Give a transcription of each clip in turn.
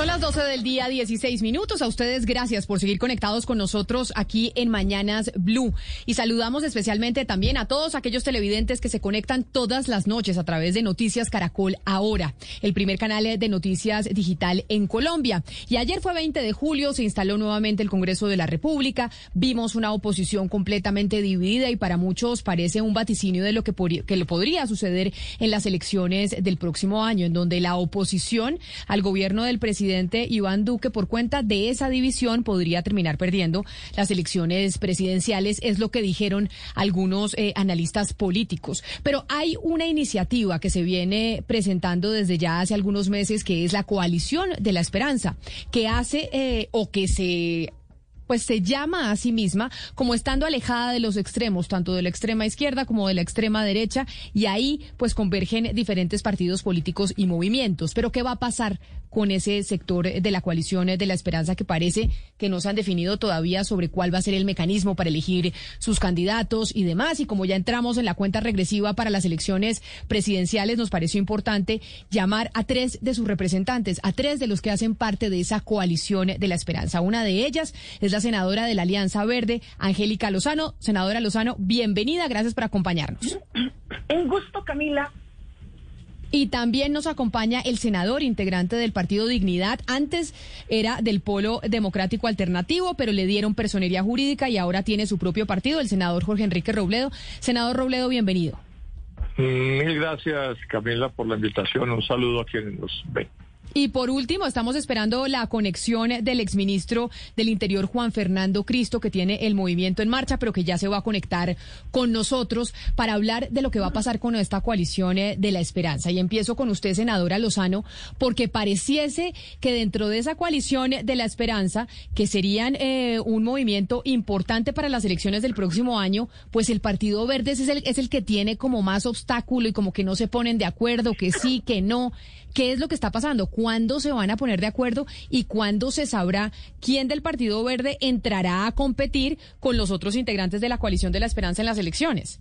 Son las 12 del día, 16 minutos. A ustedes gracias por seguir conectados con nosotros aquí en Mañanas Blue. Y saludamos especialmente también a todos aquellos televidentes que se conectan todas las noches a través de Noticias Caracol Ahora, el primer canal de noticias digital en Colombia. Y ayer fue 20 de julio, se instaló nuevamente el Congreso de la República. Vimos una oposición completamente dividida y para muchos parece un vaticinio de lo que, lo podría suceder en las elecciones del próximo año, en donde la oposición al gobierno del presidente presidente Iván Duque, por cuenta de esa división, podría terminar perdiendo las elecciones presidenciales, es lo que dijeron algunos eh, analistas políticos. Pero hay una iniciativa que se viene presentando desde ya hace algunos meses, que es la coalición de la esperanza, que hace eh, o que se pues se llama a sí misma como estando alejada de los extremos, tanto de la extrema izquierda como de la extrema derecha, y ahí pues convergen diferentes partidos políticos y movimientos. Pero ¿qué va a pasar con ese sector de la coalición de la esperanza que parece que no se han definido todavía sobre cuál va a ser el mecanismo para elegir sus candidatos y demás? Y como ya entramos en la cuenta regresiva para las elecciones presidenciales, nos pareció importante llamar a tres de sus representantes, a tres de los que hacen parte de esa coalición de la esperanza. Una de ellas es la senadora de la Alianza Verde, Angélica Lozano. Senadora Lozano, bienvenida, gracias por acompañarnos. Un gusto, Camila. Y también nos acompaña el senador integrante del Partido Dignidad. Antes era del Polo Democrático Alternativo, pero le dieron personería jurídica y ahora tiene su propio partido, el senador Jorge Enrique Robledo. Senador Robledo, bienvenido. Mil gracias, Camila, por la invitación. Un saludo a quienes nos ven. Y por último, estamos esperando la conexión del exministro del Interior, Juan Fernando Cristo, que tiene el movimiento en marcha, pero que ya se va a conectar con nosotros para hablar de lo que va a pasar con esta coalición eh, de la esperanza. Y empiezo con usted, senadora Lozano, porque pareciese que dentro de esa coalición de la esperanza, que serían eh, un movimiento importante para las elecciones del próximo año, pues el Partido Verde es el, es el que tiene como más obstáculo y como que no se ponen de acuerdo, que sí, que no. ¿Qué es lo que está pasando? ¿Cuándo se van a poner de acuerdo y cuándo se sabrá quién del Partido Verde entrará a competir con los otros integrantes de la coalición de la esperanza en las elecciones?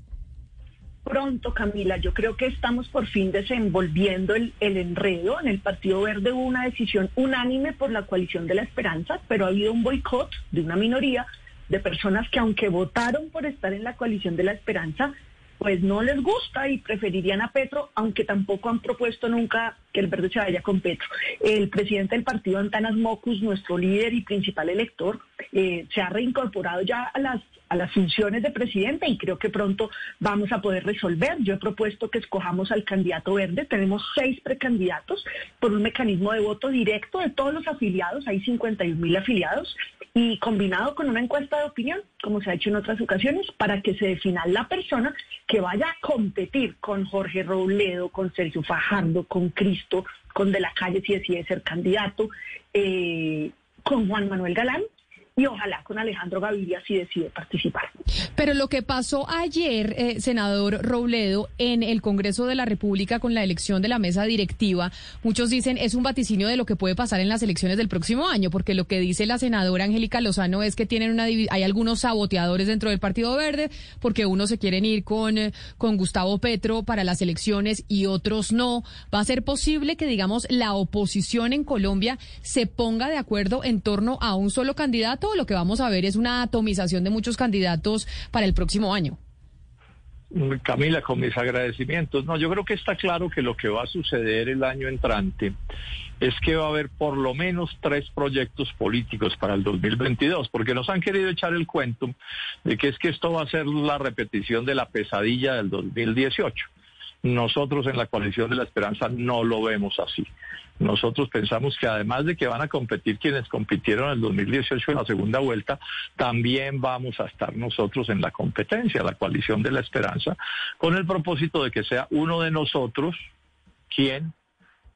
Pronto, Camila, yo creo que estamos por fin desenvolviendo el, el, enredo. En el Partido Verde hubo una decisión unánime por la coalición de la esperanza, pero ha habido un boicot de una minoría de personas que aunque votaron por estar en la coalición de la esperanza, pues no les gusta y preferirían a Petro, aunque tampoco han propuesto nunca que el verde se vaya con Petro. El presidente del partido, Antanas Mocus, nuestro líder y principal elector, eh, se ha reincorporado ya a las, a las funciones de presidente y creo que pronto vamos a poder resolver. Yo he propuesto que escojamos al candidato verde. Tenemos seis precandidatos por un mecanismo de voto directo de todos los afiliados. Hay 51 mil afiliados y combinado con una encuesta de opinión, como se ha hecho en otras ocasiones, para que se defina la persona que vaya a competir con Jorge Robledo, con Sergio Fajardo, con Cristo, con De la Calle si decide ser candidato, eh, con Juan Manuel Galán y ojalá con Alejandro Gaviria si decide participar. Pero lo que pasó ayer, eh, senador Robledo, en el Congreso de la República con la elección de la mesa directiva, muchos dicen es un vaticinio de lo que puede pasar en las elecciones del próximo año, porque lo que dice la senadora Angélica Lozano es que tienen una hay algunos saboteadores dentro del Partido Verde, porque unos se quieren ir con, eh, con Gustavo Petro para las elecciones y otros no. ¿Va a ser posible que, digamos, la oposición en Colombia se ponga de acuerdo en torno a un solo candidato? Lo que vamos a ver es una atomización de muchos candidatos para el próximo año. Camila, con mis agradecimientos. No, yo creo que está claro que lo que va a suceder el año entrante es que va a haber por lo menos tres proyectos políticos para el 2022, porque nos han querido echar el cuento de que es que esto va a ser la repetición de la pesadilla del 2018. Nosotros en la coalición de la esperanza no lo vemos así. Nosotros pensamos que además de que van a competir quienes compitieron en el 2018 en la segunda vuelta, también vamos a estar nosotros en la competencia, la coalición de la esperanza, con el propósito de que sea uno de nosotros quien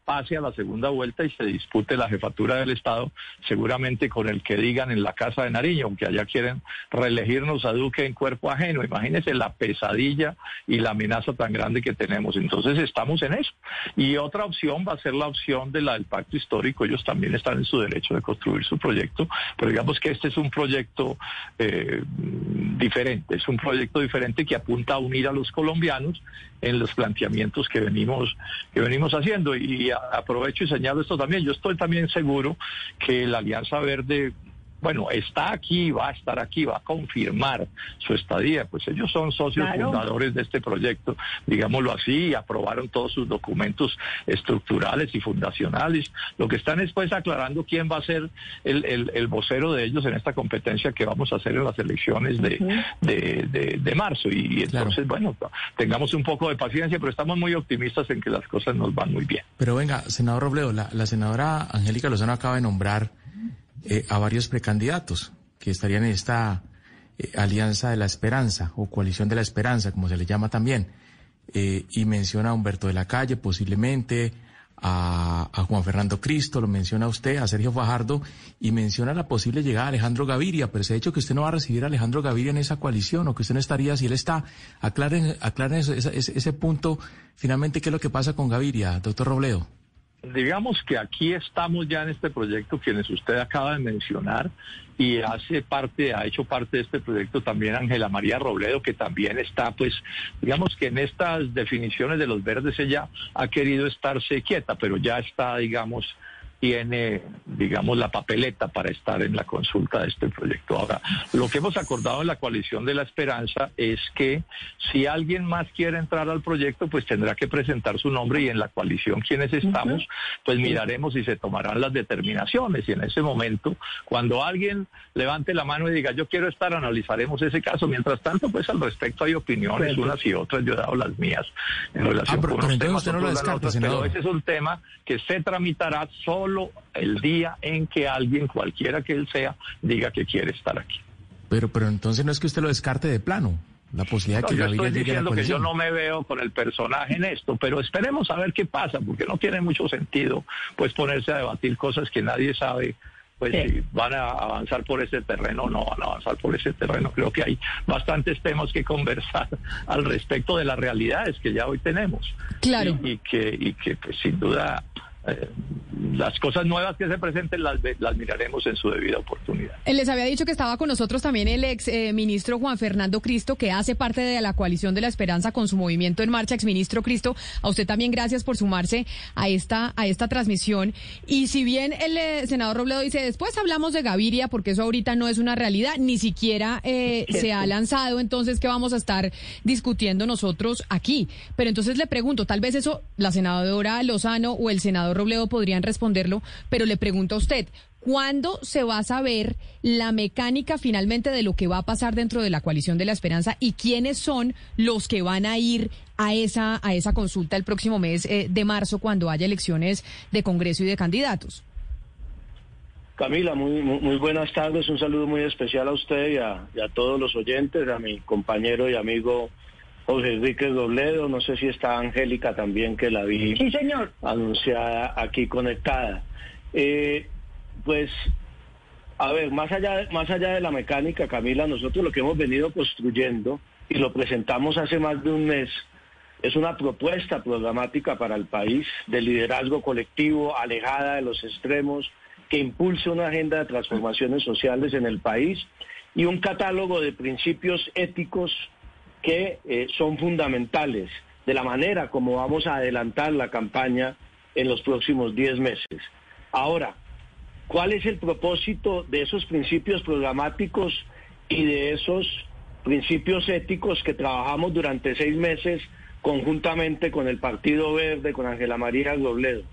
pase a la segunda vuelta y se dispute la jefatura del Estado, seguramente con el que digan en la Casa de Nariño, aunque allá quieren reelegirnos a Duque en cuerpo ajeno. Imagínense la pesadilla y la amenaza tan grande que tenemos. Entonces estamos en eso. Y otra opción va a ser la opción de la del pacto histórico. Ellos también están en su derecho de construir su proyecto, pero digamos que este es un proyecto eh, diferente, es un proyecto diferente que apunta a unir a los colombianos en los planteamientos que venimos que venimos haciendo y aprovecho y señalo esto también. Yo estoy también seguro que la Alianza Verde bueno, está aquí, va a estar aquí, va a confirmar su estadía, pues ellos son socios fundadores de este proyecto, digámoslo así, y aprobaron todos sus documentos estructurales y fundacionales. Lo que están es pues aclarando quién va a ser el, vocero de ellos en esta competencia que vamos a hacer en las elecciones de, de, marzo. Y entonces, bueno, tengamos un poco de paciencia, pero estamos muy optimistas en que las cosas nos van muy bien. Pero venga, senador Robledo, la, la senadora Angélica Lozano acaba de nombrar eh, a varios precandidatos que estarían en esta eh, Alianza de la Esperanza o Coalición de la Esperanza, como se le llama también. Eh, y menciona a Humberto de la Calle, posiblemente, a, Juan Fernando Cristo, lo menciona usted, a Sergio Fajardo, y menciona la posible llegada de Alejandro Gaviria, pero se ha dicho que usted no va a recibir a Alejandro Gaviria en esa coalición, o que usted no estaría si él está. Aclaren, aclaren ese, ese punto, finalmente, ¿qué es lo que pasa con Gaviria, doctor Robledo? Digamos que aquí estamos ya en este proyecto, quienes usted acaba de mencionar, y hace parte, ha hecho parte de este proyecto también Ángela María Robledo, que también está, pues, digamos que en estas definiciones de los verdes ella ha querido estarse quieta, pero ya está, digamos, tiene, digamos, la papeleta para estar en la consulta de este proyecto. Ahora, lo que hemos acordado en la coalición de la esperanza es que si alguien más quiere entrar al proyecto, pues tendrá que presentar su nombre y en la coalición quienes estamos, pues miraremos si se tomarán las determinaciones y en ese momento, cuando alguien levante la mano y diga yo quiero estar, analizaremos ese caso. Mientras tanto, pues al respecto hay opiniones, unas y otras. Yo he dado las mías en relación ah, con temas, no pero ese es un tema que se tramitará solo el día en que alguien, cualquiera que él sea, diga que quiere estar aquí. Pero, pero entonces no es que usted lo descarte de plano. La posibilidad de que yo estoy diciendo que yo no me veo con el personaje en esto, pero esperemos a ver qué pasa, porque no tiene mucho sentido pues ponerse a debatir cosas que nadie sabe pues si van a avanzar por ese terreno o no van a avanzar por ese terreno. Creo que hay bastantes temas que conversar al respecto de las realidades que ya hoy tenemos. Claro. Y, que, y que pues, sin duda eh, las cosas nuevas que se presenten las, las miraremos en su debida oportunidad. Eh, les había dicho que estaba con nosotros también el ex eh, ministro Juan Fernando Cristo, que hace parte de la coalición de la esperanza con su movimiento en marcha. Ex ministro Cristo, a usted también gracias por sumarse a esta, a esta transmisión. Y si bien el senador Robledo dice, después hablamos de Gaviria, porque eso ahorita no es una realidad, ni siquiera se ha lanzado, entonces, ¿qué vamos a estar discutiendo nosotros aquí? Pero entonces le pregunto, tal vez eso la senadora Lozano o el senador Robledo podrían responderlo, pero le pregunto a usted, ¿cuándo se va a saber la mecánica finalmente de lo que va a pasar dentro de la coalición de la esperanza y quiénes son los que van a ir a esa, a esa consulta el próximo mes eh, de marzo cuando haya elecciones de Congreso y de candidatos? Camila, muy, muy, buenas tardes. Un saludo muy especial a usted y a, y a todos los oyentes, a mi compañero y amigo José Enrique Dobledo, no sé si está Angélica también, que la vi sí, señor. anunciada aquí conectada. Eh, pues, a ver, más allá, más allá de la mecánica, Camila, nosotros lo que hemos venido construyendo y lo presentamos hace más de un mes, es una propuesta programática para el país de liderazgo colectivo, alejada de los extremos, que impulse una agenda de transformaciones sociales en el país y un catálogo de principios éticos que eh, son fundamentales de la manera como vamos a adelantar la campaña en los próximos 10 meses. Ahora, ¿cuál es el propósito de esos principios programáticos y de esos principios éticos que trabajamos durante seis meses conjuntamente con el Partido Verde, con Ángela María Robledo?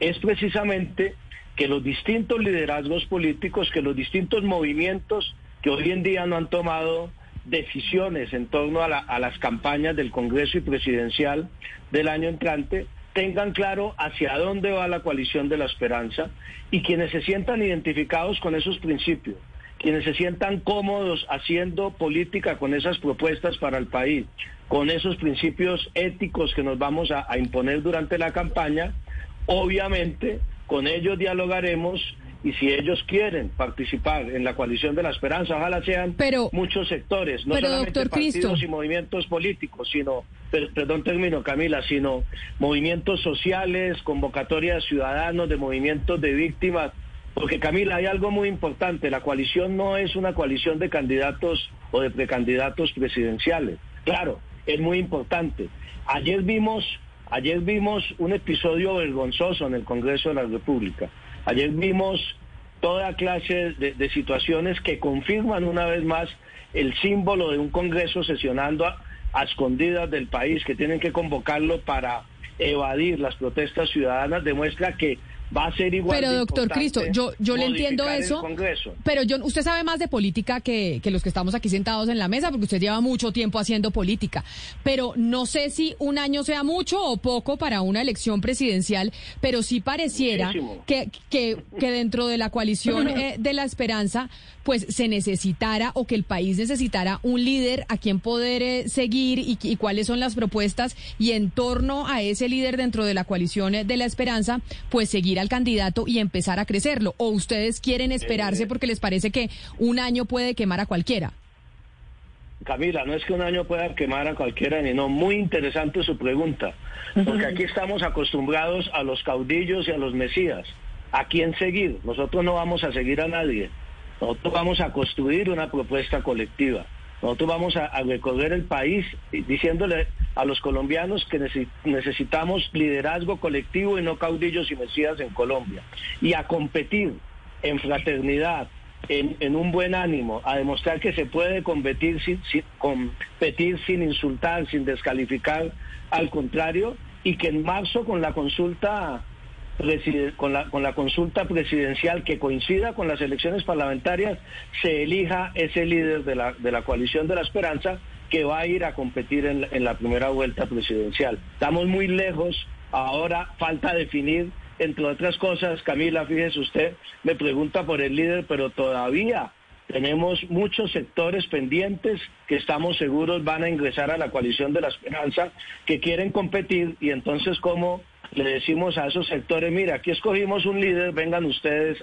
Es precisamente que los distintos liderazgos políticos, que los distintos movimientos que hoy en día no han tomado decisiones en torno a, las campañas del Congreso y presidencial del año entrante tengan claro hacia dónde va la coalición de la esperanza y quienes se sientan identificados con esos principios, quienes se sientan cómodos haciendo política con esas propuestas para el país, con esos principios éticos que nos vamos a imponer durante la campaña, Obviamente, con ellos dialogaremos y si ellos quieren participar en la coalición de la esperanza, ojalá sean muchos sectores, no solamente partidos y movimientos políticos, sino, perdón termino Camila, sino movimientos sociales, convocatorias ciudadanos, de movimientos de víctimas, porque Camila, hay algo muy importante, la coalición no es una coalición de candidatos o de precandidatos presidenciales, claro, es muy importante. Ayer vimos, ayer vimos un episodio vergonzoso en el Congreso de la República Ayer vimos toda clase de, situaciones que confirman una vez más el símbolo de un Congreso sesionando a escondidas del país, que tienen que convocarlo para evadir las protestas ciudadanas, demuestra que va a ser igual. Pero doctor Cristo, yo, yo le entiendo eso. Pero yo, usted sabe más de política que, que los que estamos aquí sentados en la mesa, porque usted lleva mucho tiempo haciendo política. Pero no sé si un año sea mucho o poco para una elección presidencial, pero sí pareciera que, que, que, dentro de la coalición eh, de la esperanza, pues se necesitara o que el país necesitara un líder a quien poder eh, seguir y, y cuáles son las propuestas y en torno a ese líder dentro de la coalición eh, de la esperanza, pues seguir al candidato y empezar a crecerlo? ¿O ustedes quieren esperarse eh. porque les parece que un año puede quemar a cualquiera? Camila, no es que un año pueda quemar a cualquiera, ni no. Muy interesante su pregunta, porque aquí estamos acostumbrados a los caudillos y a los mesías. ¿A quién seguir? Nosotros no vamos a seguir a nadie. Nosotros vamos a construir una propuesta colectiva. Nosotros vamos a, recorrer el país diciéndole a los colombianos que necesitamos liderazgo colectivo y no caudillos y mesías en Colombia. Y a competir en fraternidad, en, un buen ánimo, a demostrar que se puede competir sin, competir sin insultar, sin descalificar, al contrario, y que en marzo con la consulta con la, con la consulta presidencial que coincida con las elecciones parlamentarias, se elija ese líder de la, de la coalición de la esperanza que va a ir a competir en, en la primera vuelta presidencial. Estamos muy lejos, ahora falta definir, entre otras cosas, Camila, fíjese usted, me pregunta por el líder, pero todavía tenemos muchos sectores pendientes que estamos seguros van a ingresar a la coalición de la esperanza, que quieren competir y entonces cómo le decimos a esos sectores, mira, aquí escogimos un líder, vengan ustedes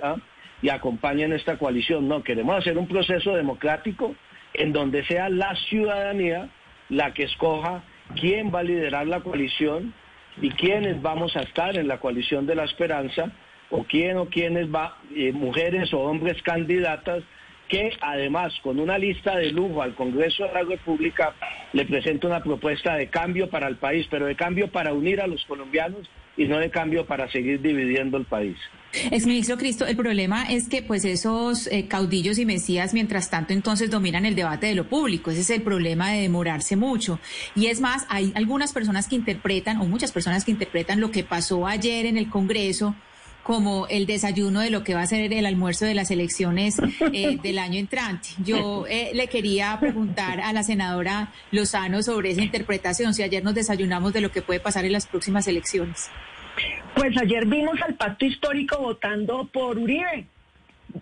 y acompañen esta coalición. No, queremos hacer un proceso democrático en donde sea la ciudadanía la que escoja quién va a liderar la coalición y quiénes vamos a estar en la coalición de la esperanza o quién o quiénes va, eh, mujeres o hombres candidatas que además con una lista de lujo al Congreso de la República le presenta una propuesta de cambio para el país, pero de cambio para unir a los colombianos y no de cambio para seguir dividiendo el país. Exministro Cristo, el problema es que pues esos eh, caudillos y mesías mientras tanto entonces dominan el debate de lo público. Ese es el problema de demorarse mucho. Y es más, hay algunas personas que interpretan, o muchas personas que interpretan lo que pasó ayer en el Congreso como el desayuno de lo que va a ser el almuerzo de las elecciones eh, del año entrante. Yo eh, le quería preguntar a la senadora Lozano sobre esa interpretación, si ayer nos desayunamos de lo que puede pasar en las próximas elecciones. Pues ayer vimos al pacto histórico votando por Uribe,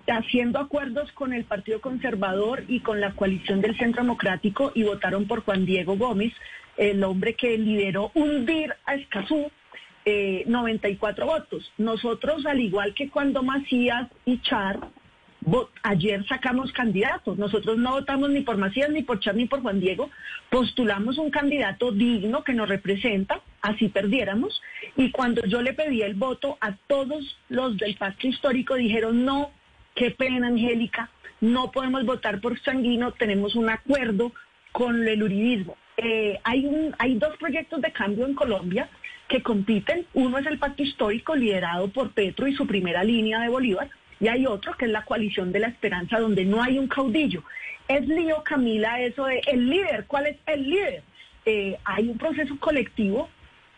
haciendo acuerdos con el Partido Conservador y con la coalición del Centro Democrático y votaron por Juan Diego Gómez, el hombre que lideró hundir a Escazú 94 eh, votos. Nosotros, al igual que cuando Macías y Char, ayer sacamos candidatos. Nosotros no votamos ni por Macías, ni por Char, ni por Juan Diego. Postulamos un candidato digno que nos representa, así perdiéramos. Y cuando yo le pedí el voto a todos los del pacto histórico, dijeron, no, qué pena, Angélica, no podemos votar por Sanguino, tenemos un acuerdo con el uribismo. Eh, hay, un, hay dos proyectos de cambio en Colombia que compiten. Uno es el pacto histórico liderado por Petro y su primera línea de Bolívar, y hay otro que es la coalición de la esperanza, donde no hay un caudillo. Es lío, Camila, eso de el líder. ¿Cuál es el líder? Eh, hay un proceso colectivo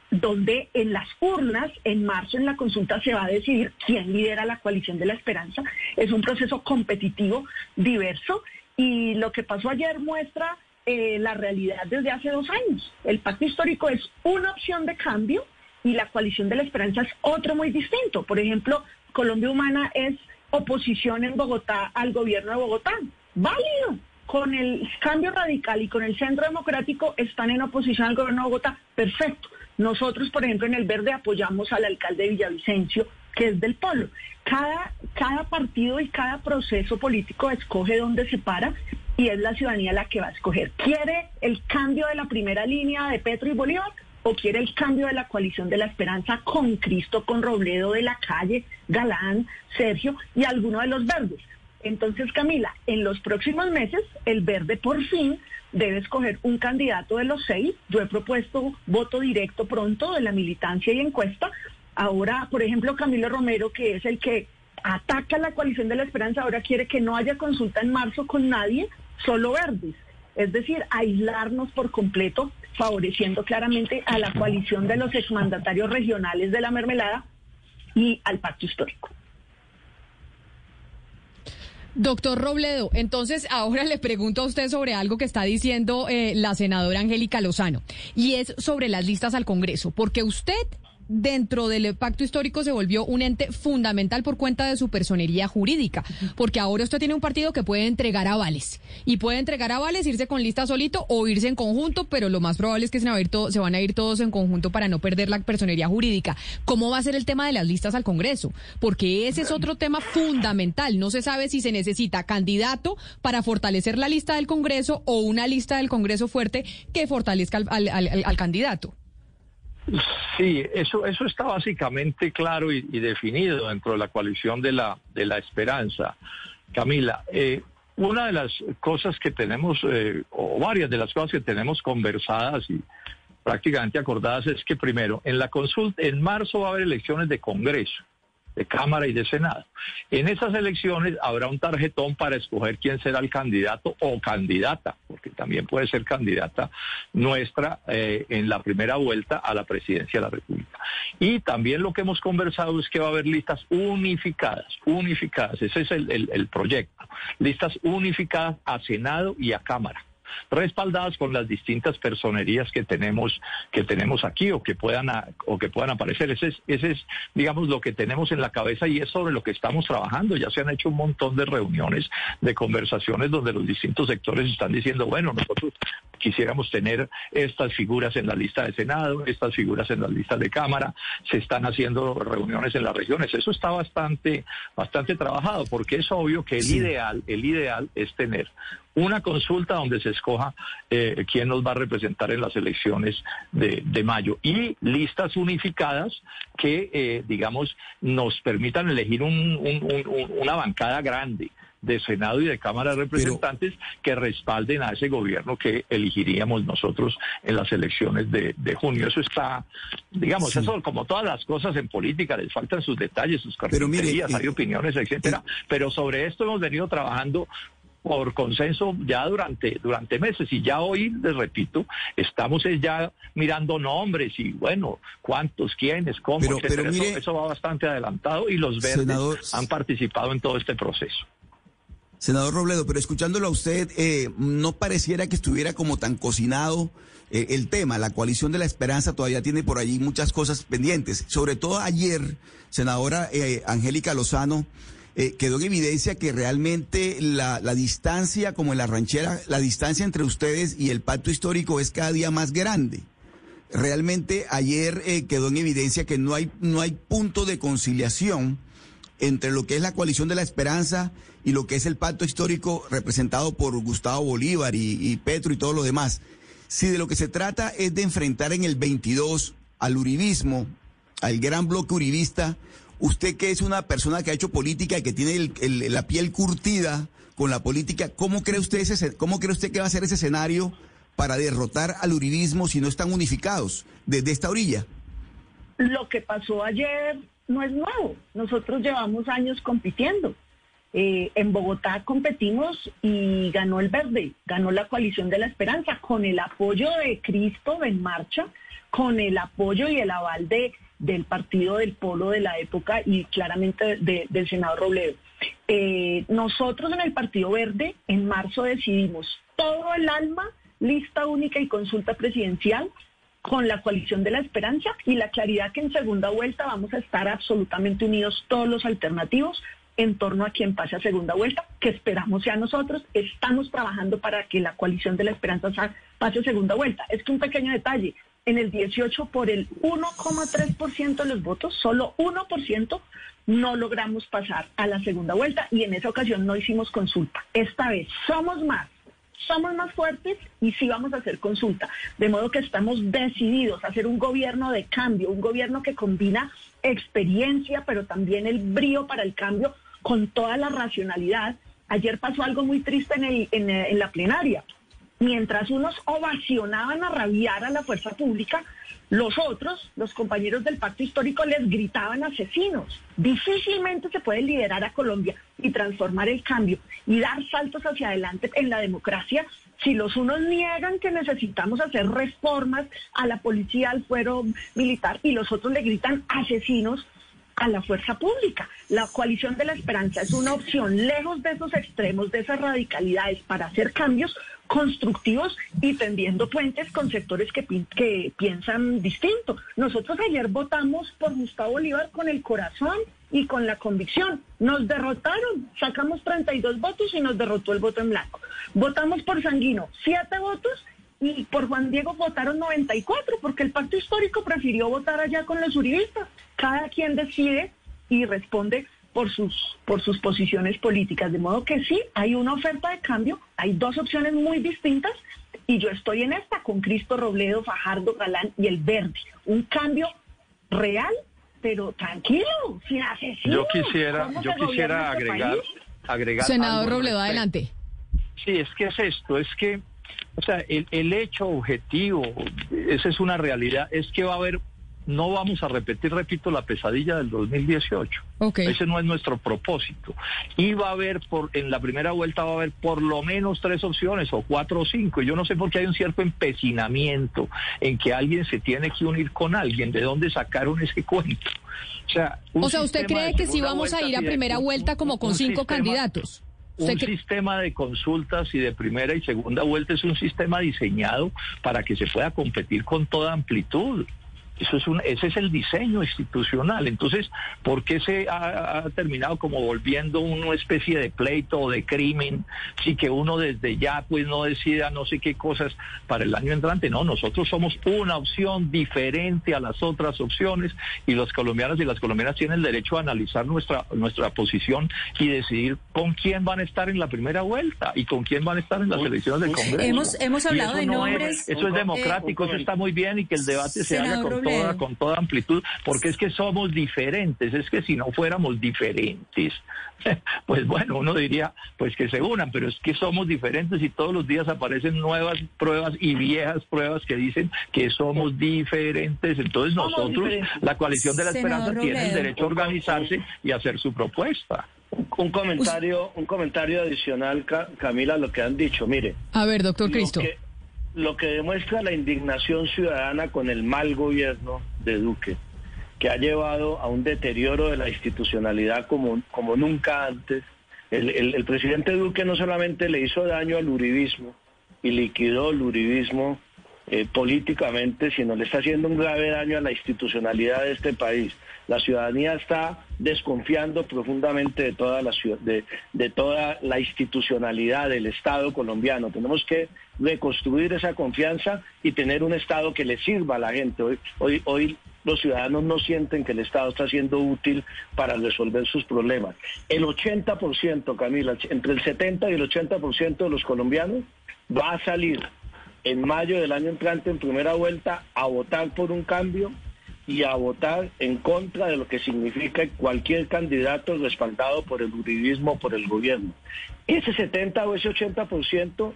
donde en las urnas, en marzo en la consulta se va a decidir quién lidera la coalición de la esperanza. Es un proceso competitivo, diverso, y lo que pasó ayer muestra eh, la realidad desde hace dos años. El pacto histórico es una opción de cambio y la coalición de la esperanza es otro muy distinto. Por ejemplo, Colombia Humana es oposición en Bogotá al gobierno de Bogotá. Válido. Con el cambio radical y con el centro democrático están en oposición al gobierno de Bogotá. Perfecto. Nosotros, por ejemplo, en el Verde apoyamos al alcalde de Villavicencio, que es del polo. Cada, cada partido y cada proceso político escoge dónde se para y es la ciudadanía la que va a escoger. ¿Quiere el cambio de la primera línea de Petro y Bolívar? ¿O quiere el cambio de la coalición de la esperanza con Cristo, con Robledo de la calle, Galán, Sergio y alguno de los verdes? Entonces, Camila, en los próximos meses, el verde por fin debe escoger un candidato de los seis. Yo he propuesto voto directo pronto de la militancia y encuesta. Ahora, por ejemplo, Camilo Romero, que es el que ataca la coalición de la esperanza, ahora quiere que no haya consulta en marzo con nadie, solo verdes. Es decir, aislarnos por completo, favoreciendo claramente a la coalición de los exmandatarios regionales de la mermelada y al pacto histórico. Doctor Robledo, entonces ahora le pregunto a usted sobre algo que está diciendo eh, la senadora Angélica Lozano, y es sobre las listas al Congreso, porque usted dentro del pacto histórico se volvió un ente fundamental por cuenta de su personería jurídica, porque ahora usted tiene un partido que puede entregar avales y puede entregar avales, irse con lista solito o irse en conjunto, pero lo más probable es que se van a ir, se van a ir todos en conjunto para no perder la personería jurídica. ¿Cómo va a ser el tema de las listas al Congreso? Porque ese es otro tema fundamental. No se sabe si se necesita candidato para fortalecer la lista del Congreso o una lista del Congreso fuerte que fortalezca al candidato. Sí, eso, eso está básicamente claro y, definido dentro de la coalición de la, de la esperanza. Camila, eh, una de las cosas que tenemos, eh, o varias de las cosas que tenemos conversadas y prácticamente acordadas es que primero, en la consulta, en marzo va a haber elecciones de Congreso de Cámara y de Senado. En esas elecciones habrá un tarjetón para escoger quién será el candidato o candidata, porque también puede ser candidata nuestra eh, en la primera vuelta a la presidencia de la República. Y también lo que hemos conversado es que va a haber listas unificadas, unificadas, ese es el proyecto, listas unificadas a Senado y a Cámara respaldadas con las distintas personerías que tenemos que tenemos aquí o que puedan o que puedan aparecer. Ese es, ese es, digamos, lo que tenemos en la cabeza y es sobre lo que estamos trabajando. Ya se han hecho un montón de reuniones, de conversaciones donde los distintos sectores están diciendo, bueno, nosotros quisiéramos tener estas figuras en la lista de Senado, estas figuras en la lista de Cámara, se están haciendo reuniones en las regiones. Eso está bastante, bastante trabajado, porque es obvio que el ideal, el ideal es tener una consulta donde se escoja eh, quién nos va a representar en las elecciones de, mayo y listas unificadas que, eh, digamos, nos permitan elegir una bancada grande de Senado y de Cámara de Representantes que respalden a ese gobierno que elegiríamos nosotros en las elecciones de, junio. Eso está, digamos, eso como todas las cosas en política, les faltan sus detalles, sus características, hay eh, opiniones, etcétera. pero sobre esto hemos venido trabajando por consenso ya durante, durante meses. Y ya hoy, les repito, estamos ya mirando nombres y bueno, cuántos, quiénes, cómo, pero, eso, va bastante adelantado y los verdes han participado en todo este proceso. Senador Robledo, pero escuchándolo a usted, eh, no pareciera que estuviera como tan cocinado eh, el tema. La coalición de la esperanza todavía tiene por allí muchas cosas pendientes. Sobre todo ayer, senadora eh, Angélica Lozano, quedó en evidencia que realmente la, la, distancia, como en la ranchera, la distancia entre ustedes y el pacto histórico es cada día más grande. Realmente ayer quedó en evidencia que no hay, no hay punto de conciliación entre lo que es la coalición de la esperanza y lo que es el pacto histórico representado por Gustavo Bolívar y, Petro y todo lo demás. Si de lo que se trata es de enfrentar en el 22 al uribismo, al gran bloque uribista, usted que es una persona que ha hecho política y que tiene la piel curtida con la política, ¿cómo cree usted ese, cómo cree usted que va a ser ese escenario para derrotar al uribismo si no están unificados desde esta orilla? Lo que pasó ayer no es nuevo. Nosotros llevamos años compitiendo. Eh, en Bogotá competimos y ganó el verde, ganó la coalición de la esperanza con el apoyo de Cristo en marcha, con el apoyo y el aval de, del partido del polo de la época y claramente del senador Robledo. Eh, nosotros en el Partido Verde en marzo decidimos todo el alma, lista única y consulta presidencial con la coalición de la esperanza y la claridad que en segunda vuelta vamos a estar absolutamente unidos todos los alternativos en torno a quien pase a segunda vuelta, que esperamos sea nosotros. Estamos trabajando para que la coalición de la esperanza pase a segunda vuelta. Es que un pequeño detalle, en el 18 por el 1,3% de los votos, solo 1% no logramos pasar a la segunda vuelta y en esa ocasión no hicimos consulta. Esta vez somos más, somos más fuertes y sí vamos a hacer consulta. De modo que estamos decididos a hacer un gobierno de cambio, un gobierno que combina experiencia, pero también el brío para el cambio con toda la racionalidad. Ayer pasó algo muy triste en, la plenaria. Mientras unos ovacionaban a rabiar a la fuerza pública, los otros, los compañeros del pacto histórico, les gritaban asesinos. Difícilmente se puede liderar a Colombia y transformar el cambio y dar saltos hacia adelante en la democracia si los unos niegan que necesitamos hacer reformas a la policía, al fuero militar y los otros le gritan asesinos a la fuerza pública. La coalición de la esperanza es una opción lejos de esos extremos, de esas radicalidades para hacer cambios constructivos y tendiendo puentes con sectores que, que piensan distinto. Nosotros ayer votamos por Gustavo Bolívar con el corazón y con la convicción. Nos derrotaron, sacamos 32 votos y nos derrotó el voto en blanco. Votamos por Sanguino, siete votos y por Juan Diego votaron 94 porque el pacto histórico prefirió votar allá con los uribistas. Cada quien decide y responde por sus, por sus posiciones políticas. De modo que sí, hay una oferta de cambio, hay dos opciones muy distintas y yo estoy en esta con Cristo Robledo, Fajardo, Galán y el Verde. Un cambio real, pero tranquilo, sin asesinos. Yo quisiera, yo quisiera este agregar, agregar... Senador Robledo, adelante. Sí, es que es esto, es que, o sea, el, el hecho objetivo, esa es una realidad, es que va a haber no vamos a repetir, repito, la pesadilla del 2018. Ese no es nuestro propósito. Y va a haber, por, en la primera vuelta va a haber por lo menos tres opciones, o cuatro o cinco. Y yo no sé por qué hay un cierto empecinamiento en que alguien se tiene que unir con alguien. ¿De dónde sacaron ese cuento? O sea, o sea ¿usted cree que si vamos a ir a primera vuelta como con cinco candidatos? Un sistema de consultas y de primera y segunda vuelta es un sistema diseñado para que se pueda competir con toda amplitud. Eso es un, ese es el diseño institucional. Entonces, ¿por qué se ha, terminado como volviendo una especie de pleito o de crimen? Si que uno desde ya pues no decida no sé qué cosas para el año entrante. No, nosotros somos una opción diferente a las otras opciones y los colombianos y las colombianas tienen el derecho a analizar nuestra, nuestra posición y decidir con quién van a estar en la primera vuelta y con quién van a estar en las elecciones del Congreso. Hemos, hemos hablado de nombres. eso es democrático, eso está muy bien y que el debate se haga con con toda amplitud, porque es que somos diferentes, es que si no fuéramos diferentes, pues bueno, uno diría pues que se unan, pero es que somos diferentes y todos los días aparecen nuevas pruebas y viejas pruebas que dicen que somos diferentes. Entonces nosotros, la coalición de la esperanza, tiene el derecho a organizarse y hacer su propuesta. Un comentario, un comentario adicional, Camila, a lo que han dicho. Mire. A ver, doctor Cristo lo que demuestra la indignación ciudadana con el mal gobierno de Duque, que ha llevado a un deterioro de la institucionalidad como, como nunca antes. El, presidente Duque no solamente le hizo daño al uribismo y liquidó el uribismo eh, políticamente, sino le está haciendo un grave daño a la institucionalidad de este país. La ciudadanía está desconfiando profundamente de toda la de, de toda la institucionalidad del Estado colombiano. Tenemos que reconstruir esa confianza y tener un Estado que le sirva a la gente. Hoy, hoy, hoy los ciudadanos no sienten que el Estado está siendo útil para resolver sus problemas. El 80%, Camila, entre el 70 y el 80% de los colombianos va a salir en mayo del año entrante en primera vuelta a votar por un cambio y a votar en contra de lo que significa cualquier candidato respaldado por el juridismo o por el gobierno. Ese 70 o ese 80%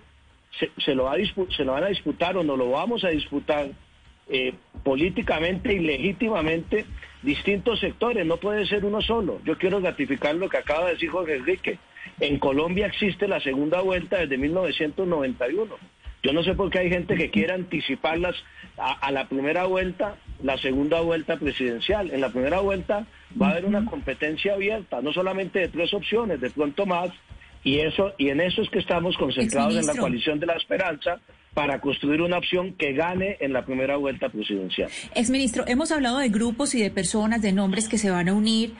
se, se, lo va se lo van a disputar o no lo vamos a disputar eh, políticamente y legítimamente distintos sectores, no puede ser uno solo. Yo quiero ratificar lo que acaba de decir Jorge Enrique. En Colombia existe la segunda vuelta desde 1991. Yo no sé por qué hay gente que quiere anticiparlas a, la primera vuelta, la segunda vuelta presidencial. En la primera vuelta va a haber una competencia abierta, no solamente de tres opciones, de pronto más, y eso y en eso es que estamos concentrados en la coalición de la esperanza para construir una opción que gane en la primera vuelta presidencial. Exministro, hemos hablado de grupos y de personas, de nombres que se van a unir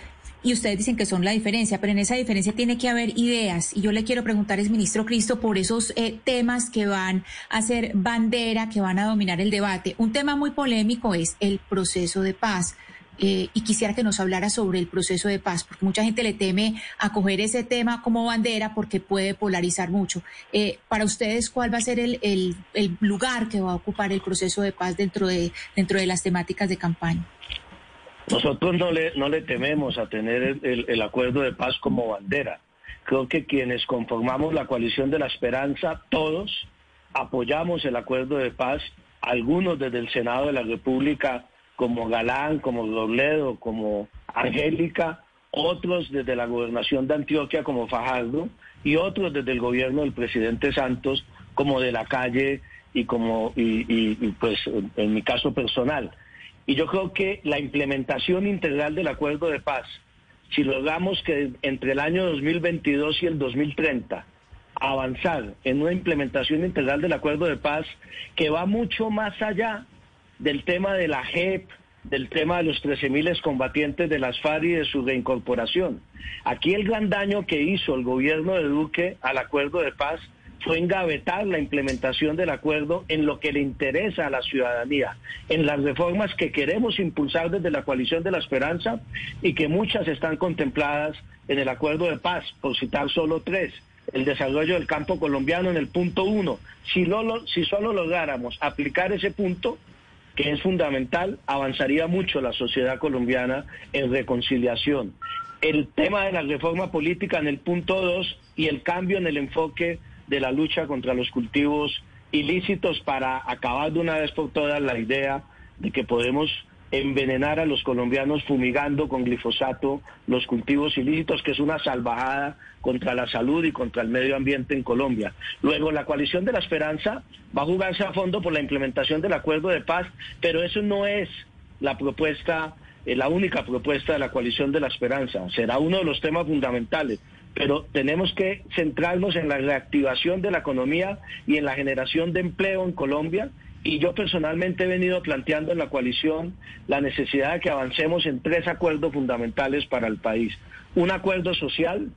y ustedes dicen que son la diferencia, pero en esa diferencia tiene que haber ideas. Y yo le quiero preguntar, es ministro Cristo, por esos eh, temas que van a ser bandera, que van a dominar el debate. Un tema muy polémico es el proceso de paz. Eh, y quisiera que nos hablara sobre el proceso de paz, porque mucha gente le teme acoger ese tema como bandera porque puede polarizar mucho. Eh, para ustedes, ¿cuál va a ser el, el, lugar que va a ocupar el proceso de paz dentro de, dentro de las temáticas de campaña? Nosotros no le, no le tememos a tener el, el acuerdo de paz como bandera. Creo que quienes conformamos la coalición de la esperanza, todos apoyamos el acuerdo de paz, algunos desde el Senado de la República como Galán, como Robledo, como Angélica, otros desde la gobernación de Antioquia como Fajardo y otros desde el gobierno del presidente Santos como de la calle y como y, pues en mi caso personal. Y yo creo que la implementación integral del acuerdo de paz, si logramos que entre el año 2022 y el 2030 avanzar en una implementación integral del acuerdo de paz que va mucho más allá del tema de la JEP, del tema de los 13.000 combatientes de las FARC y de su reincorporación. Aquí el gran daño que hizo el gobierno de Duque al acuerdo de paz fue engavetar la implementación del acuerdo en lo que le interesa a la ciudadanía, en las reformas que queremos impulsar desde la coalición de la esperanza y que muchas están contempladas en el acuerdo de paz, por citar solo tres. El desarrollo del campo colombiano en el punto uno. Si, si solo lográramos aplicar ese punto, que es fundamental, avanzaría mucho la sociedad colombiana en reconciliación. El tema de la reforma política en el punto dos y el cambio en el enfoque de la lucha contra los cultivos ilícitos para acabar de una vez por todas la idea de que podemos envenenar a los colombianos fumigando con glifosato los cultivos ilícitos, que es una salvajada contra la salud y contra el medio ambiente en Colombia. Luego, la coalición de la esperanza va a jugarse a fondo por la implementación del acuerdo de paz, pero eso no es la propuesta, eh, la única propuesta de la coalición de la esperanza. Será uno de los temas fundamentales pero tenemos que centrarnos en la reactivación de la economía y en la generación de empleo en Colombia y yo personalmente he venido planteando en la coalición la necesidad de que avancemos en tres acuerdos fundamentales para el país. Un acuerdo social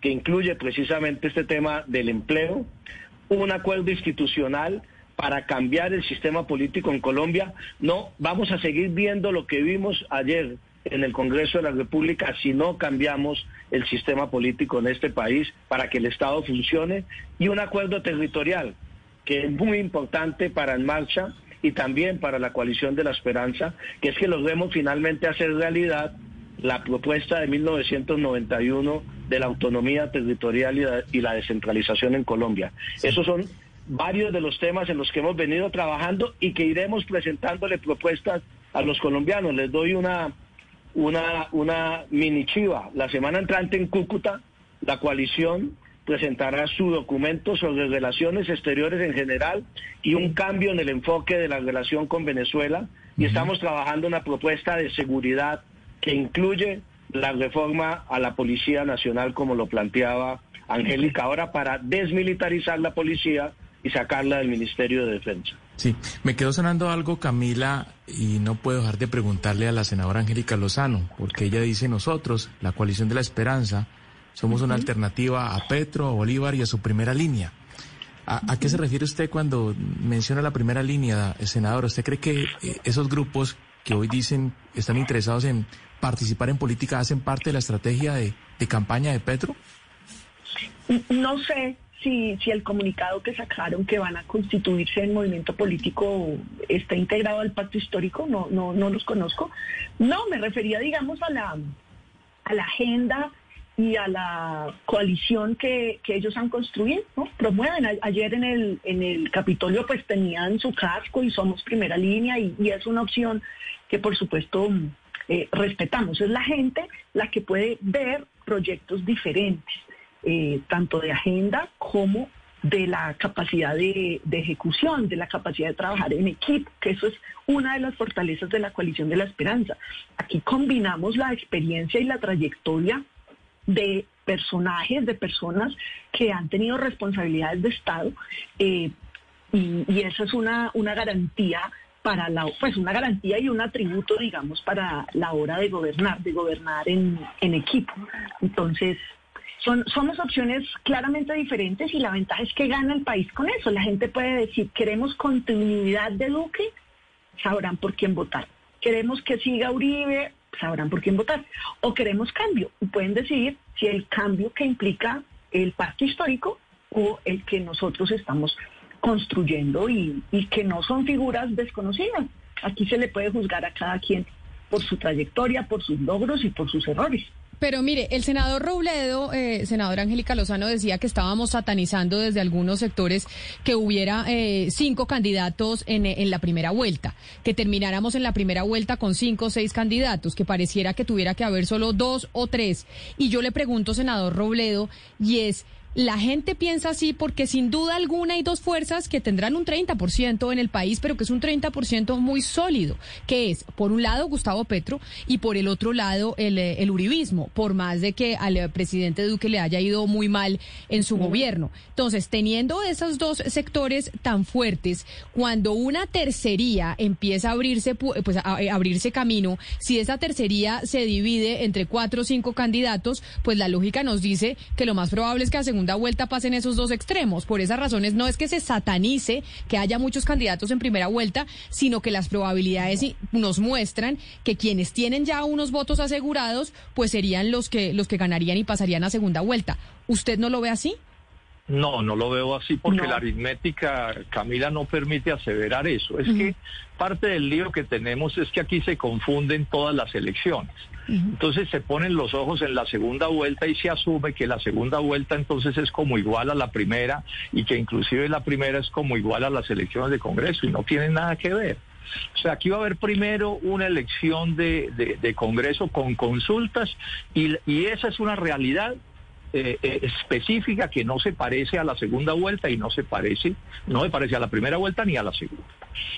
que incluye precisamente este tema del empleo, un acuerdo institucional para cambiar el sistema político en Colombia. No, vamos a seguir viendo lo que vimos ayer en el Congreso de la República si no cambiamos el sistema político en este país para que el Estado funcione y un acuerdo territorial que es muy importante para En Marcha y también para la coalición de la esperanza, que es que logremos finalmente hacer realidad la propuesta de 1991 de la autonomía territorial y la, descentralización en Colombia. Esos son varios de los temas en los que hemos venido trabajando y que iremos presentándole propuestas a los colombianos. Les doy una, una, una mini chiva. La semana entrante en Cúcuta, la coalición presentará su documento sobre relaciones exteriores en general y un cambio en el enfoque de la relación con Venezuela. Y estamos trabajando una propuesta de seguridad que incluye la reforma a la Policía Nacional, como lo planteaba Angélica, ahora para desmilitarizar la policía y sacarla del Ministerio de Defensa. Sí, me quedó sonando algo, Camila, y no puedo dejar de preguntarle a la senadora Angélica Lozano, porque ella dice nosotros, la coalición de la esperanza, somos una alternativa a Petro, a Bolívar y a su primera línea. ¿A, qué se refiere usted cuando menciona la primera línea, senador? ¿Usted cree que eh, esos grupos que hoy dicen están interesados en participar en política hacen parte de la estrategia de, campaña de Petro? No sé si, si el comunicado que sacaron que van a constituirse en movimiento político está integrado al pacto histórico, no, no, no los conozco. No, me refería, digamos, a la, a la agenda y a la coalición que, ellos han construido, ¿no? Promueven. ayer en el, en el Capitolio pues tenían su casco y somos primera línea y, es una opción que por supuesto eh, respetamos. Es la gente la que puede ver proyectos diferentes, eh, tanto de agenda como de la capacidad de, ejecución, de la capacidad de trabajar en equipo, que eso es una de las fortalezas de la coalición de la esperanza. Aquí combinamos la experiencia y la trayectoria de personajes, de personas que han tenido responsabilidades de Estado, eh, y, esa es una, una garantía para la, pues una garantía y un atributo, digamos, para la hora de gobernar, de gobernar en, en equipo. Entonces, son, somos opciones claramente diferentes y la ventaja es que gana el país con eso. La gente puede decir, queremos continuidad de Duque, sabrán por quién votar. Queremos que siga Uribe, sabrán por quién votar. O queremos cambio y pueden decidir si el cambio que implica el pacto histórico o el que nosotros estamos construyendo y, y que no son figuras desconocidas. Aquí se le puede juzgar a cada quien por su trayectoria, por sus logros y por sus errores. Pero mire, el senador Robledo, eh, senadora Angélica Lozano, decía que estábamos satanizando desde algunos sectores que hubiera eh, cinco candidatos en, en, la primera vuelta, que termináramos en la primera vuelta con cinco o seis candidatos, que pareciera que tuviera que haber solo dos o tres. Y yo le pregunto, senador Robledo, y es... La gente piensa así porque sin duda alguna hay dos fuerzas que tendrán un 30% en el país, pero que es un 30% muy sólido, que es, por un lado, Gustavo Petro y por el otro lado, el, el uribismo, por más de que al presidente Duque le haya ido muy mal en su gobierno. Entonces, teniendo esos dos sectores tan fuertes, cuando una tercería empieza a abrirse, pues a, a abrirse camino, si esa tercería se divide entre cuatro o cinco candidatos, pues la lógica nos dice que lo más probable es que a segunda vuelta pasen esos dos extremos. Por esas razones no es que se satanice que haya muchos candidatos en primera vuelta, sino que las probabilidades nos muestran que quienes tienen ya unos votos asegurados, pues serían los que los que ganarían y pasarían a segunda vuelta. ¿Usted no lo ve así? No, no lo veo así porque no. la aritmética, Camila, no permite aseverar eso. Es uh -huh. que parte del lío que tenemos es que aquí se confunden todas las elecciones. Uh -huh. Entonces se ponen los ojos en la segunda vuelta y se asume que la segunda vuelta entonces es como igual a la primera y que inclusive la primera es como igual a las elecciones de Congreso y no tienen nada que ver. O sea, aquí va a haber primero una elección de, de, de Congreso con consultas y, y esa es una realidad eh, eh, específica que no se parece a la segunda vuelta y no se parece, no se parece a la primera vuelta ni a la segunda.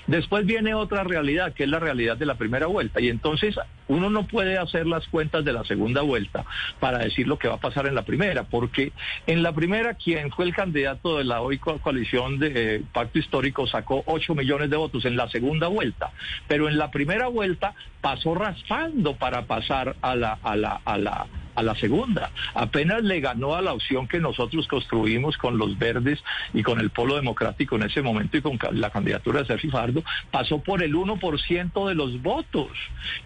Después viene otra realidad, que es la realidad de la primera vuelta, y entonces uno no puede hacer las cuentas de la segunda vuelta para decir lo que va a pasar en la primera, porque en la primera quien fue el candidato de la hoy coalición de eh, Pacto Histórico sacó 8 millones de votos en la segunda vuelta, pero en la primera vuelta pasó raspando para pasar a la, a la, a la a la segunda. Apenas le ganó a la opción que nosotros construimos con los verdes y con el polo democrático en ese momento y con la candidatura de Sergio Fardo, pasó por el 1% de los votos.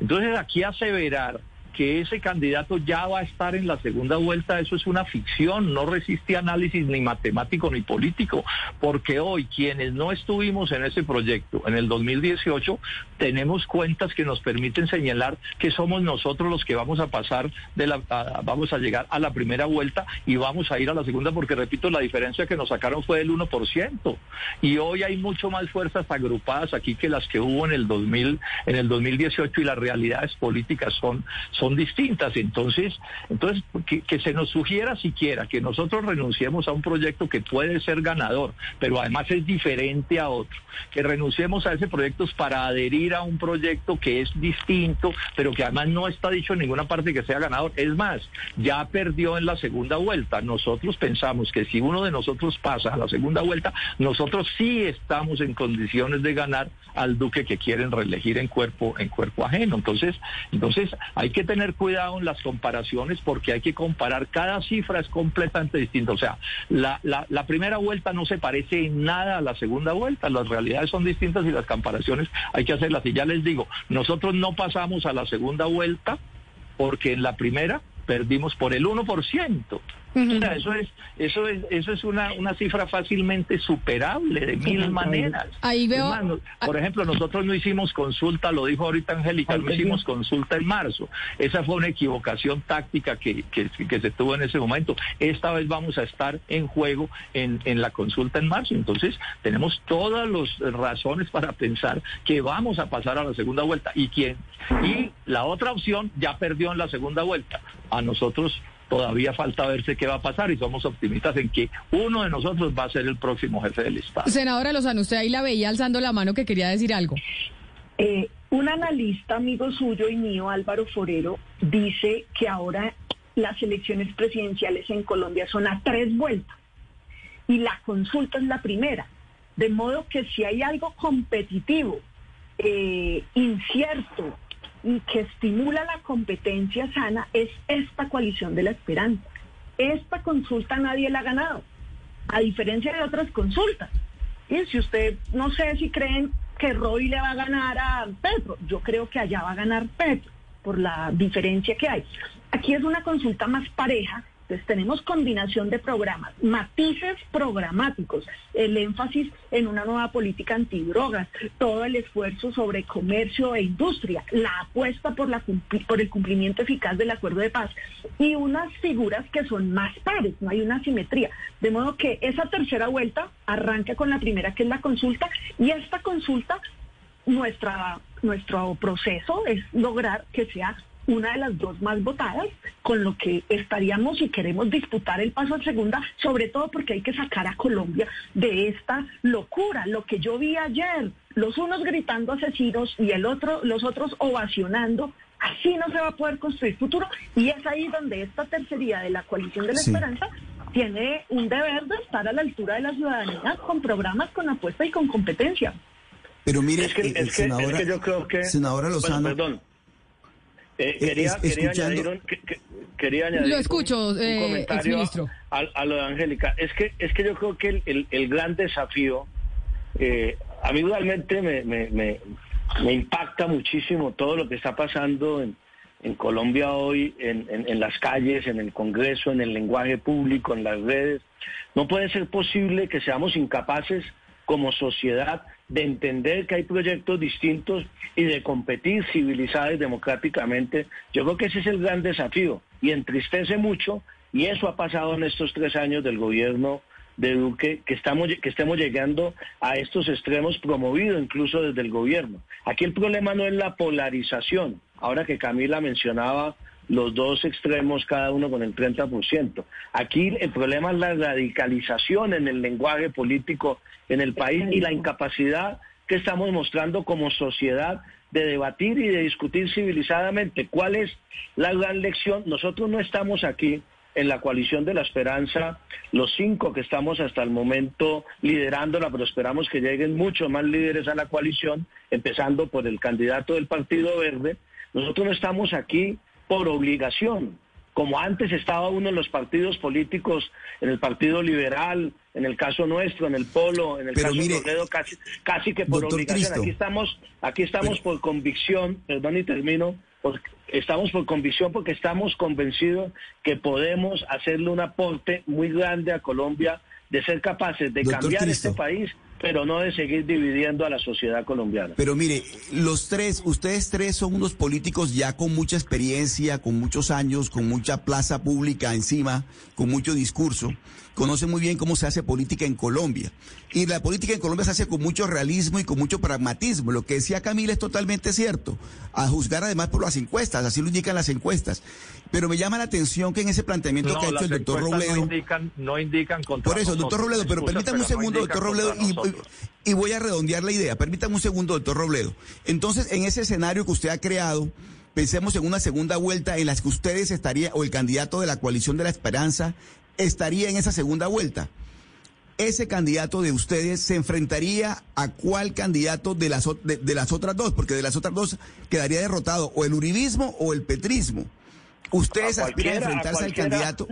Entonces aquí aseverar que ese candidato ya va a estar en la segunda vuelta, eso es una ficción, no resiste análisis ni matemático ni político, porque hoy quienes no estuvimos en ese proyecto en el 2018 tenemos cuentas que nos permiten señalar que somos nosotros los que vamos a pasar de la vamos a llegar a la primera vuelta y vamos a ir a la segunda porque repito la diferencia que nos sacaron fue del 1% y hoy hay mucho más fuerzas agrupadas aquí que las que hubo en el 2000 en el 2018 y las realidades políticas son son distintas. Entonces, entonces que, se nos sugiera siquiera que nosotros renunciemos a un proyecto que puede ser ganador, pero además es diferente a otro, que renunciemos a ese proyecto para adherir a un proyecto que es distinto, pero que además no está dicho en ninguna parte que sea ganador. Es más, ya perdió en la segunda vuelta. Nosotros pensamos que si uno de nosotros pasa a la segunda vuelta, nosotros sí estamos en condiciones de ganar al duque que quieren reelegir en cuerpo en cuerpo ajeno. Entonces, entonces hay que tener cuidado en las comparaciones porque hay que comparar, cada cifra es completamente distinta. O sea, la, la, la, primera vuelta no se parece en nada a la segunda vuelta, las realidades son distintas y las comparaciones hay que hacerlas. Y ya les digo, nosotros no pasamos a la segunda vuelta porque en la primera perdimos por el 1%. Uh -huh. o sea, eso es, eso es, eso es una, una cifra fácilmente superable de mil maneras. Ahí veo. Hermano, por ejemplo, nosotros no hicimos consulta, lo dijo ahorita Angélica, no hicimos consulta en marzo. Esa fue una equivocación táctica que, que, que, se tuvo en ese momento. Esta vez vamos a estar en juego en, en la consulta en marzo. Entonces, tenemos todas las razones para pensar que vamos a pasar a la segunda vuelta. ¿Y quién? Y la otra opción ya perdió en la segunda vuelta. A nosotros todavía falta verse qué va a pasar y somos optimistas en que uno de nosotros va a ser el próximo jefe del Estado. Senadora Lozano, usted ahí la veía alzando la mano que quería decir algo. Eh, un analista amigo suyo y mío, Álvaro Forero, dice que ahora las elecciones presidenciales en Colombia son a tres vueltas y la consulta es la primera. De modo que si hay algo competitivo eh, incierto y que estimula la competencia sana es esta coalición de la esperanza. Esta consulta nadie la ha ganado, a diferencia de otras consultas. Y si usted, no sé si creen que Roy le va a ganar a Petro, yo creo que allá va a ganar Petro por la diferencia que hay. Aquí es una consulta más pareja entonces tenemos combinación de programas, matices programáticos, el énfasis en una nueva política antidrogas, todo el esfuerzo sobre comercio e industria, la apuesta por, la, por el cumplimiento eficaz del acuerdo de paz y unas figuras que son más pares, no hay una simetría. De modo que esa tercera vuelta arranca con la primera que es la consulta y esta consulta, nuestra, nuestro proceso es lograr que sea una de las dos más votadas, con lo que estaríamos y queremos disputar el paso a segunda, sobre todo porque hay que sacar a Colombia de esta locura. Lo que yo vi ayer, los unos gritando asesinos y el otro, los otros ovacionando, así no se va a poder construir futuro. Y es ahí donde esta tercería de la coalición de la esperanza tiene un deber de estar a la altura de la ciudadanía con programas, con apuesta y con competencia. Pero mire, es que, eh, senadora, yo creo que... Senadora Lozano... perdón eh, quería, quería, añadir quería, añadir lo escucho, un, eh, comentario a, lo de Angélica. Es que, es que yo creo que el, el, gran desafío, eh, a mí realmente me, me, me, impacta muchísimo todo lo que está pasando en, en Colombia hoy, en, en, en, las calles, en el Congreso, en el lenguaje público, en las redes. No puede ser posible que seamos incapaces como sociedad de entender que hay proyectos distintos y de competir civilizada y democráticamente. Yo creo que ese es el gran desafío y entristece mucho y eso ha pasado en estos tres años del gobierno de Duque, que, estamos, que estemos llegando a estos extremos promovidos incluso desde el gobierno. Aquí el problema no es la polarización, ahora que Camila mencionaba los dos extremos, cada uno con el 30%. Aquí el problema es la radicalización en el lenguaje político en el país y la incapacidad que estamos mostrando como sociedad de debatir y de discutir civilizadamente. ¿Cuál es la gran lección? Nosotros no estamos aquí en la coalición de la esperanza, los cinco que estamos hasta el momento liderándola, pero esperamos que lleguen muchos más líderes a la coalición, empezando por el candidato del Partido Verde. Nosotros no estamos aquí por obligación, como antes estaba uno en los partidos políticos, en el Partido Liberal, en el caso nuestro, en el Polo, en el caso de Toledo, casi, casi que por obligación. Aquí estamos, aquí estamos por convicción, perdón y termino, estamos por convicción porque estamos convencidos que podemos hacerle un aporte muy grande a Colombia de ser capaces de cambiar este país pero no de seguir dividiendo a la sociedad colombiana. Pero mire, los tres, ustedes tres son unos políticos ya con mucha experiencia, con muchos años, con mucha plaza pública encima, con mucho discurso. Conocen muy bien cómo se hace política en Colombia. Y la política en Colombia se hace con mucho realismo y con mucho pragmatismo. Lo que decía Camila es totalmente cierto. A juzgar además por las encuestas, así lo indican las encuestas. Pero me llama la atención que en ese planteamiento que ha hecho el doctor Robledo. No indican, no indican Por eso, doctor Robledo, pero permítame un segundo, doctor Robledo, y, voy a redondear la idea. Permítame un segundo, doctor Robledo. Entonces, en ese escenario que usted ha creado, pensemos en una segunda vuelta en la que ustedes estarían, o el candidato de la coalición de la esperanza, estaría en esa segunda vuelta. Ese candidato de ustedes se enfrentaría a cuál candidato de las, de las otras dos, porque de las otras dos quedaría derrotado o el uribismo o el petrismo. ¿Ustedes aspiran a enfrentarse al candidato?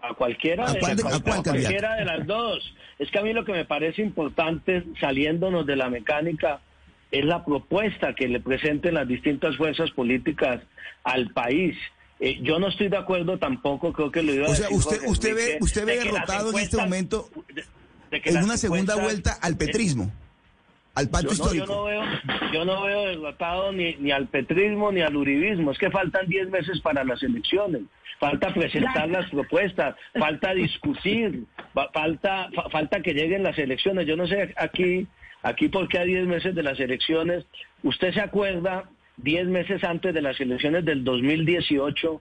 A cualquiera, de, cualquiera de las dos. Es que a mí lo que me parece importante, saliéndonos de la mecánica, es la propuesta que le presenten las distintas fuerzas políticas al país. Eh, yo no estoy de acuerdo tampoco, creo que lo iba a O sea, usted, usted ve, usted ve derrotado en este momento en una segunda vuelta al petrismo al pacto histórico. yo, no veo, yo no veo derrotado ni, ni al petrismo ni al uribismo. Es que faltan 10 meses para las elecciones. Falta presentar las propuestas, falta discutir, falta, falta que lleguen las elecciones. Yo no sé aquí, aquí por qué a 10 meses de las elecciones. ¿Usted se acuerda 10 meses antes de las elecciones del 2018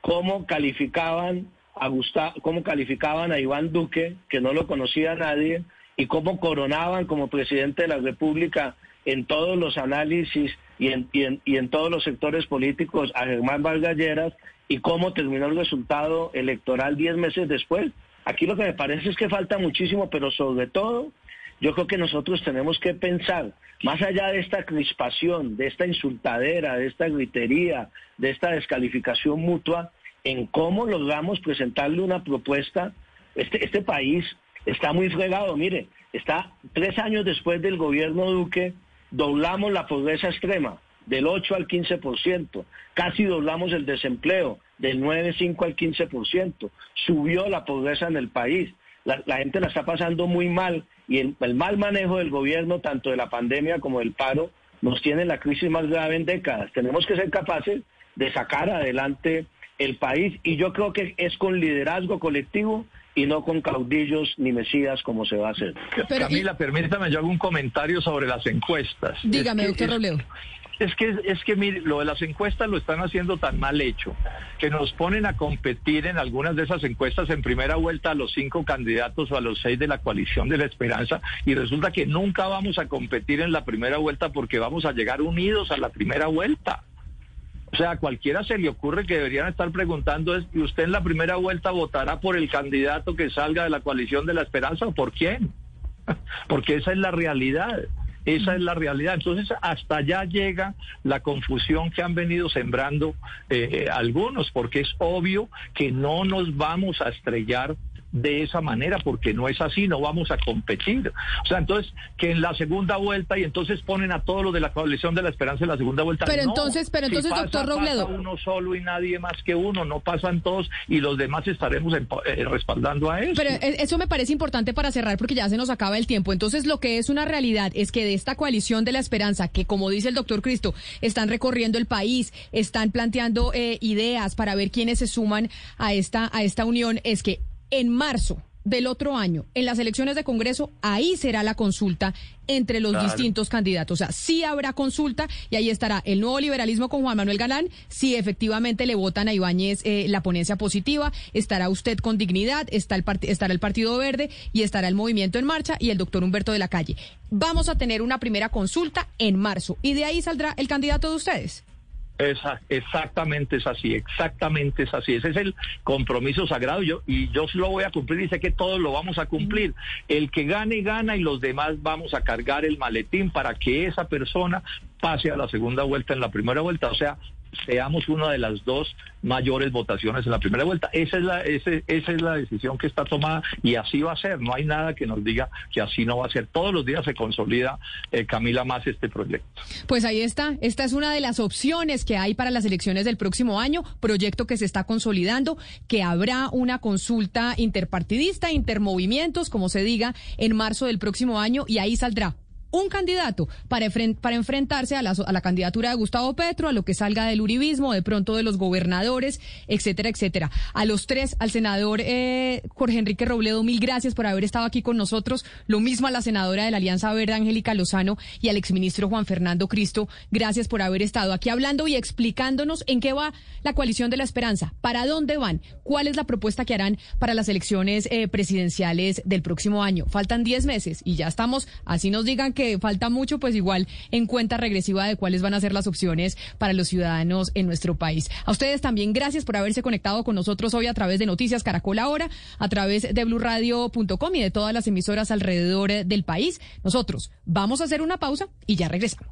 cómo calificaban a Gustavo, cómo calificaban a Iván Duque, que no lo conocía nadie, y cómo coronaban como presidente de la República en todos los análisis y en, y en, todos los sectores políticos a Germán Vargas Lleras y cómo terminó el resultado electoral diez meses después. Aquí lo que me parece es que falta muchísimo, pero sobre todo yo creo que nosotros tenemos que pensar, más allá de esta crispación, de esta insultadera, de esta gritería, de esta descalificación mutua, en cómo logramos presentarle una propuesta. Este, este país está muy fregado, mire, está tres años después del gobierno Duque, doblamos la pobreza extrema del 8 al 15%, casi doblamos el desempleo del 9,5 al 15%, subió la pobreza en el país, la, gente la está pasando muy mal y el, el, mal manejo del gobierno, tanto de la pandemia como del paro, nos tiene la crisis más grave en décadas. Tenemos que ser capaces de sacar adelante el país y yo creo que es con liderazgo colectivo y no con caudillos ni mesías como se va a hacer. Camila, permítame yo hago un comentario sobre las encuestas. Dígame, doctor Robledo. Es que, es que mire, lo de las encuestas lo están haciendo tan mal hecho que nos ponen a competir en algunas de esas encuestas en primera vuelta a los cinco candidatos o a los seis de la coalición de la esperanza y resulta que nunca vamos a competir en la primera vuelta porque vamos a llegar unidos a la primera vuelta. O sea, a cualquiera se le ocurre que deberían estar preguntando es, ¿y usted en la primera vuelta votará por el candidato que salga de la coalición de la esperanza o por quién? Porque esa es la realidad. Esa es la realidad. Entonces, hasta allá llega la confusión que han venido sembrando eh, eh, algunos, porque es obvio que no nos vamos a estrellar de esa manera, porque no es así, no vamos a competir. O sea, entonces, que en la segunda vuelta, y entonces ponen a todos los de la coalición de la esperanza en la segunda vuelta. Pero entonces, pero entonces, doctor Robledo. uno solo y nadie más que uno, no pasan todos y los demás estaremos eh, respaldando a eso. Pero eh, eso me parece importante para cerrar porque ya se nos acaba el tiempo. Entonces, lo que es una realidad es que de esta coalición de la esperanza, que como dice el doctor Cristo, están recorriendo el país, están planteando eh, ideas para ver quiénes se suman a esta, a esta unión, es que en marzo del otro año, en las elecciones de Congreso, ahí será la consulta entre los distintos candidatos. O sea, sí habrá consulta y ahí estará el nuevo liberalismo con Juan Manuel Galán. Si efectivamente le votan a Ibáñez eh, la ponencia positiva, estará usted con dignidad, está el estará el Partido Verde y estará el Movimiento en Marcha y el doctor Humberto de la Calle. Vamos a tener una primera consulta en marzo y de ahí saldrá el candidato de ustedes. Esa, exactamente es así, exactamente es así. Ese es el compromiso sagrado yo, y yo lo voy a cumplir y sé que todos lo vamos a cumplir. El que gane, gana y los demás vamos a cargar el maletín para que esa persona pase a la segunda vuelta en la primera vuelta. O sea, seamos una de las dos mayores votaciones en la primera vuelta. Esa es la, esa, es la decisión que está tomada y así va a ser. No hay nada que nos diga que así no va a ser. Todos los días se consolida, eh, Camila, más este proyecto. Pues ahí está. Esta es una de las opciones que hay para las elecciones del próximo año. Proyecto que se está consolidando, que habrá una consulta interpartidista, intermovimientos, como se diga, en marzo del próximo año y ahí saldrá un candidato para, para enfrentarse a la, a la, candidatura de Gustavo Petro, a lo que salga del uribismo, de pronto de los gobernadores, etcétera, etcétera. A los tres, al senador eh, Jorge Enrique Robledo, mil gracias por haber estado aquí con nosotros. Lo mismo a la senadora de la Alianza Verde, Angélica Lozano, y al exministro Juan Fernando Cristo, gracias por haber estado aquí hablando y explicándonos en qué va la coalición de la esperanza, para dónde van, cuál es la propuesta que harán para las elecciones eh, presidenciales del próximo año. Faltan diez meses y ya estamos, así nos digan que falta mucho, pues igual en cuenta regresiva de cuáles van a ser las opciones para los ciudadanos en nuestro país. A ustedes también gracias por haberse conectado con nosotros hoy a través de Noticias Caracol Ahora, a través de blurradio.com y de todas las emisoras alrededor del país. Nosotros vamos a hacer una pausa y ya regresamos.